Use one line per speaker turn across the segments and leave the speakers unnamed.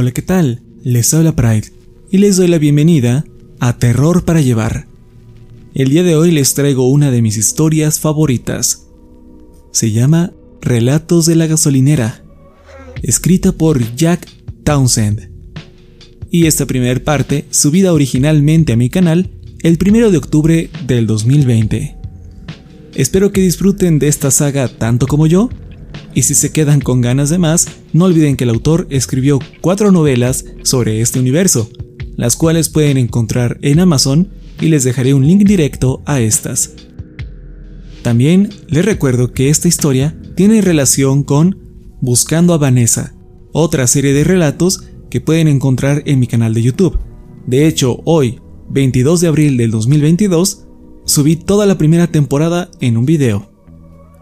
Hola, ¿qué tal? Les habla Pride y les doy la bienvenida a Terror para Llevar. El día de hoy les traigo una de mis historias favoritas. Se llama Relatos de la gasolinera, escrita por Jack Townsend. Y esta primera parte, subida originalmente a mi canal el 1 de octubre del 2020. Espero que disfruten de esta saga tanto como yo y si se quedan con ganas de más, no olviden que el autor escribió cuatro novelas sobre este universo, las cuales pueden encontrar en Amazon y les dejaré un link directo a estas. También les recuerdo que esta historia tiene relación con Buscando a Vanessa, otra serie de relatos que pueden encontrar en mi canal de YouTube. De hecho, hoy, 22 de abril del 2022, subí toda la primera temporada en un video.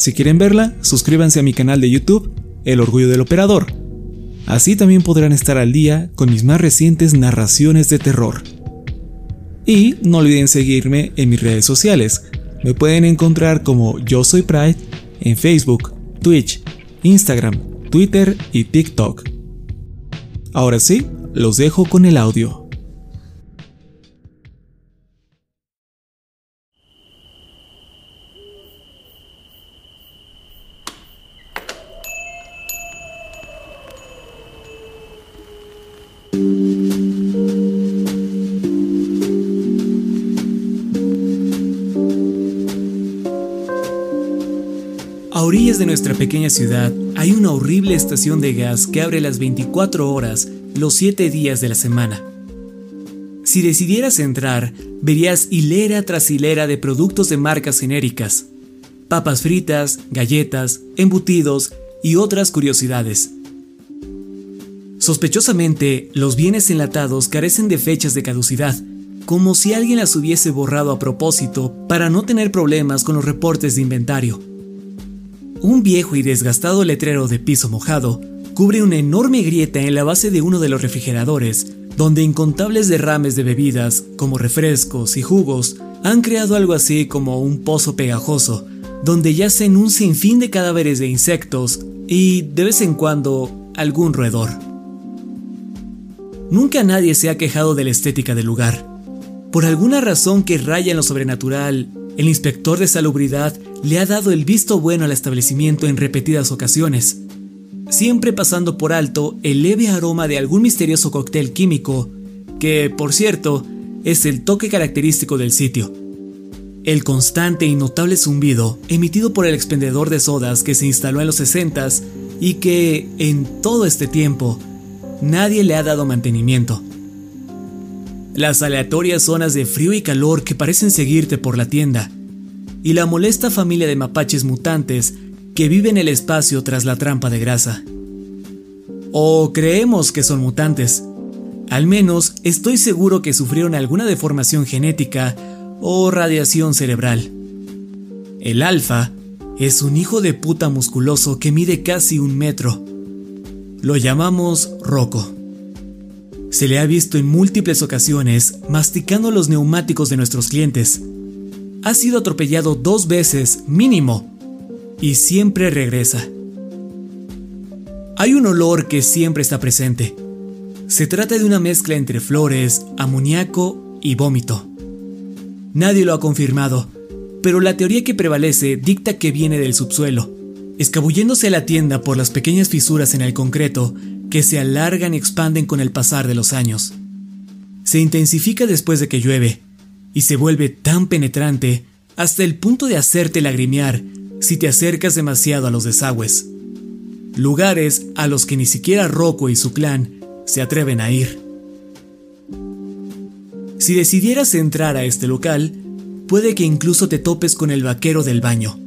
Si quieren verla, suscríbanse a mi canal de YouTube, El Orgullo del Operador. Así también podrán estar al día con mis más recientes narraciones de terror. Y no olviden seguirme en mis redes sociales. Me pueden encontrar como Yo Soy Pride en Facebook, Twitch, Instagram, Twitter y TikTok. Ahora sí, los dejo con el audio. Orillas de nuestra pequeña ciudad hay una horrible estación de gas que abre las 24 horas, los 7 días de la semana. Si decidieras entrar, verías hilera tras hilera de productos de marcas genéricas, papas fritas, galletas, embutidos y otras curiosidades. Sospechosamente, los bienes enlatados carecen de fechas de caducidad, como si alguien las hubiese borrado a propósito para no tener problemas con los reportes de inventario. Un viejo y desgastado letrero de piso mojado cubre una enorme grieta en la base de uno de los refrigeradores, donde incontables derrames de bebidas, como refrescos y jugos, han creado algo así como un pozo pegajoso, donde yacen un sinfín de cadáveres de insectos y, de vez en cuando, algún roedor. Nunca nadie se ha quejado de la estética del lugar. Por alguna razón que raya en lo sobrenatural, el inspector de salubridad le ha dado el visto bueno al establecimiento en repetidas ocasiones, siempre pasando por alto el leve aroma de algún misterioso cóctel químico, que, por cierto, es el toque característico del sitio. El constante y notable zumbido emitido por el expendedor de sodas que se instaló en los 60 y que, en todo este tiempo, nadie le ha dado mantenimiento. Las aleatorias zonas de frío y calor que parecen seguirte por la tienda, y la molesta familia de mapaches mutantes que vive en el espacio tras la trampa de grasa. O creemos que son mutantes. Al menos estoy seguro que sufrieron alguna deformación genética o radiación cerebral. El alfa, es un hijo de puta musculoso que mide casi un metro. Lo llamamos Rocco. Se le ha visto en múltiples ocasiones masticando los neumáticos de nuestros clientes. Ha sido atropellado dos veces mínimo y siempre regresa. Hay un olor que siempre está presente. Se trata de una mezcla entre flores, amoníaco y vómito. Nadie lo ha confirmado, pero la teoría que prevalece dicta que viene del subsuelo, escabulléndose a la tienda por las pequeñas fisuras en el concreto que se alargan y expanden con el pasar de los años. Se intensifica después de que llueve y se vuelve tan penetrante hasta el punto de hacerte lagrimear si te acercas demasiado a los desagües. Lugares a los que ni siquiera Rocco y su clan se atreven a ir. Si decidieras entrar a este local, puede que incluso te topes con el vaquero del baño.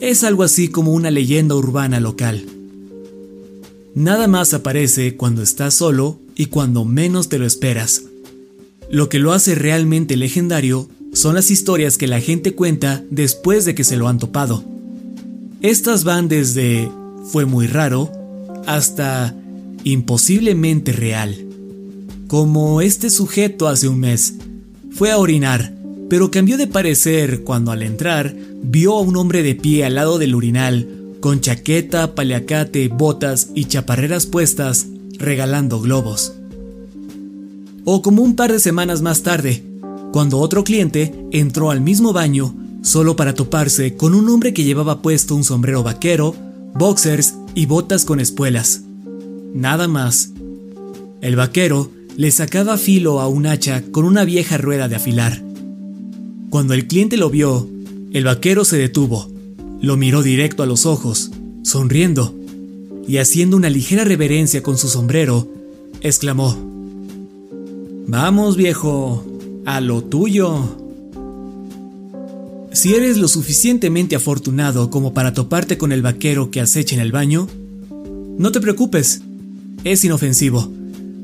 Es algo así como una leyenda urbana local. Nada más aparece cuando estás solo y cuando menos te lo esperas. Lo que lo hace realmente legendario son las historias que la gente cuenta después de que se lo han topado. Estas van desde fue muy raro hasta imposiblemente real. Como este sujeto hace un mes. Fue a orinar pero cambió de parecer cuando al entrar vio a un hombre de pie al lado del urinal, con chaqueta, paliacate, botas y chaparreras puestas, regalando globos. O como un par de semanas más tarde, cuando otro cliente entró al mismo baño solo para toparse con un hombre que llevaba puesto un sombrero vaquero, boxers y botas con espuelas. Nada más. El vaquero le sacaba filo a un hacha con una vieja rueda de afilar. Cuando el cliente lo vio, el vaquero se detuvo, lo miró directo a los ojos, sonriendo, y haciendo una ligera reverencia con su sombrero, exclamó, Vamos viejo, a lo tuyo. Si eres lo suficientemente afortunado como para toparte con el vaquero que acecha en el baño, no te preocupes, es inofensivo.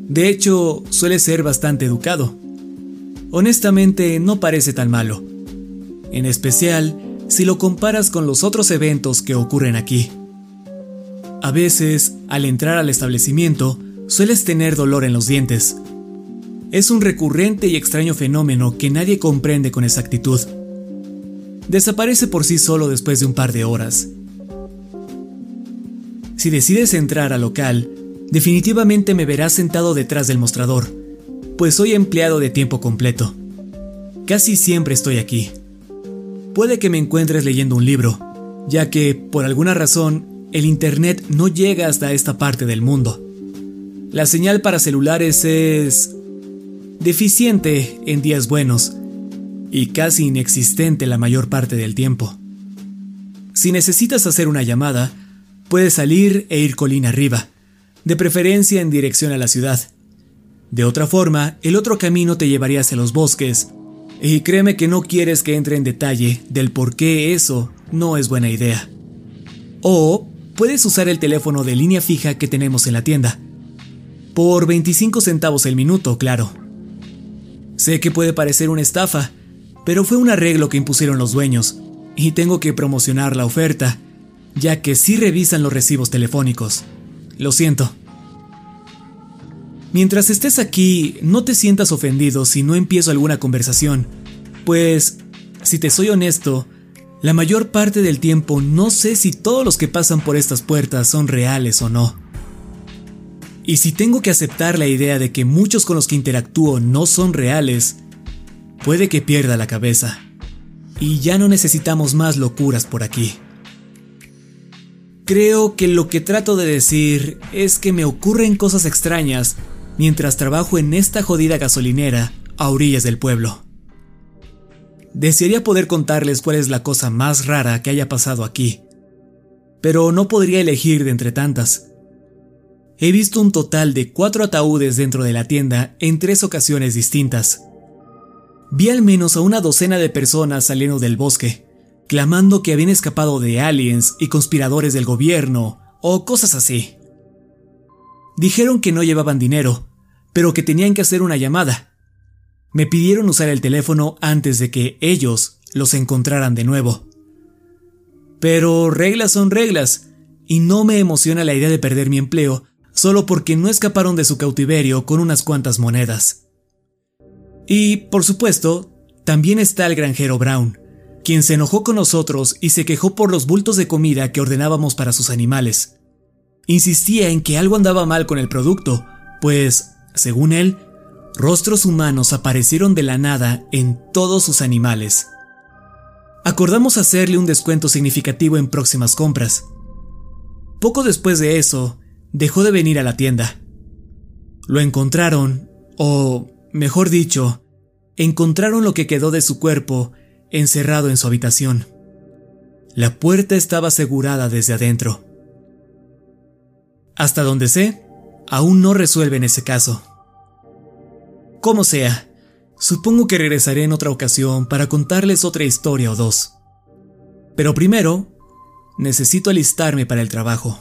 De hecho, suele ser bastante educado honestamente no parece tan malo. En especial si lo comparas con los otros eventos que ocurren aquí. A veces, al entrar al establecimiento, sueles tener dolor en los dientes. Es un recurrente y extraño fenómeno que nadie comprende con exactitud. Desaparece por sí solo después de un par de horas. Si decides entrar al local, definitivamente me verás sentado detrás del mostrador, pues soy empleado de tiempo completo. Casi siempre estoy aquí. Puede que me encuentres leyendo un libro, ya que, por alguna razón, el Internet no llega hasta esta parte del mundo. La señal para celulares es deficiente en días buenos y casi inexistente la mayor parte del tiempo. Si necesitas hacer una llamada, puedes salir e ir colina arriba, de preferencia en dirección a la ciudad. De otra forma, el otro camino te llevaría hacia los bosques, y créeme que no quieres que entre en detalle del por qué eso no es buena idea. O puedes usar el teléfono de línea fija que tenemos en la tienda. Por 25 centavos el minuto, claro. Sé que puede parecer una estafa, pero fue un arreglo que impusieron los dueños, y tengo que promocionar la oferta, ya que sí revisan los recibos telefónicos. Lo siento. Mientras estés aquí, no te sientas ofendido si no empiezo alguna conversación, pues, si te soy honesto, la mayor parte del tiempo no sé si todos los que pasan por estas puertas son reales o no. Y si tengo que aceptar la idea de que muchos con los que interactúo no son reales, puede que pierda la cabeza. Y ya no necesitamos más locuras por aquí. Creo que lo que trato de decir es que me ocurren cosas extrañas mientras trabajo en esta jodida gasolinera a orillas del pueblo. Desearía poder contarles cuál es la cosa más rara que haya pasado aquí, pero no podría elegir de entre tantas. He visto un total de cuatro ataúdes dentro de la tienda en tres ocasiones distintas. Vi al menos a una docena de personas saliendo del bosque, clamando que habían escapado de aliens y conspiradores del gobierno o cosas así. Dijeron que no llevaban dinero, pero que tenían que hacer una llamada. Me pidieron usar el teléfono antes de que ellos los encontraran de nuevo. Pero reglas son reglas, y no me emociona la idea de perder mi empleo solo porque no escaparon de su cautiverio con unas cuantas monedas. Y, por supuesto, también está el granjero Brown, quien se enojó con nosotros y se quejó por los bultos de comida que ordenábamos para sus animales. Insistía en que algo andaba mal con el producto, pues, según él, rostros humanos aparecieron de la nada en todos sus animales. Acordamos hacerle un descuento significativo en próximas compras. Poco después de eso, dejó de venir a la tienda. Lo encontraron, o, mejor dicho, encontraron lo que quedó de su cuerpo encerrado en su habitación. La puerta estaba asegurada desde adentro. Hasta donde sé, aún no resuelven ese caso. Como sea, supongo que regresaré en otra ocasión para contarles otra historia o dos. Pero primero, necesito alistarme para el trabajo.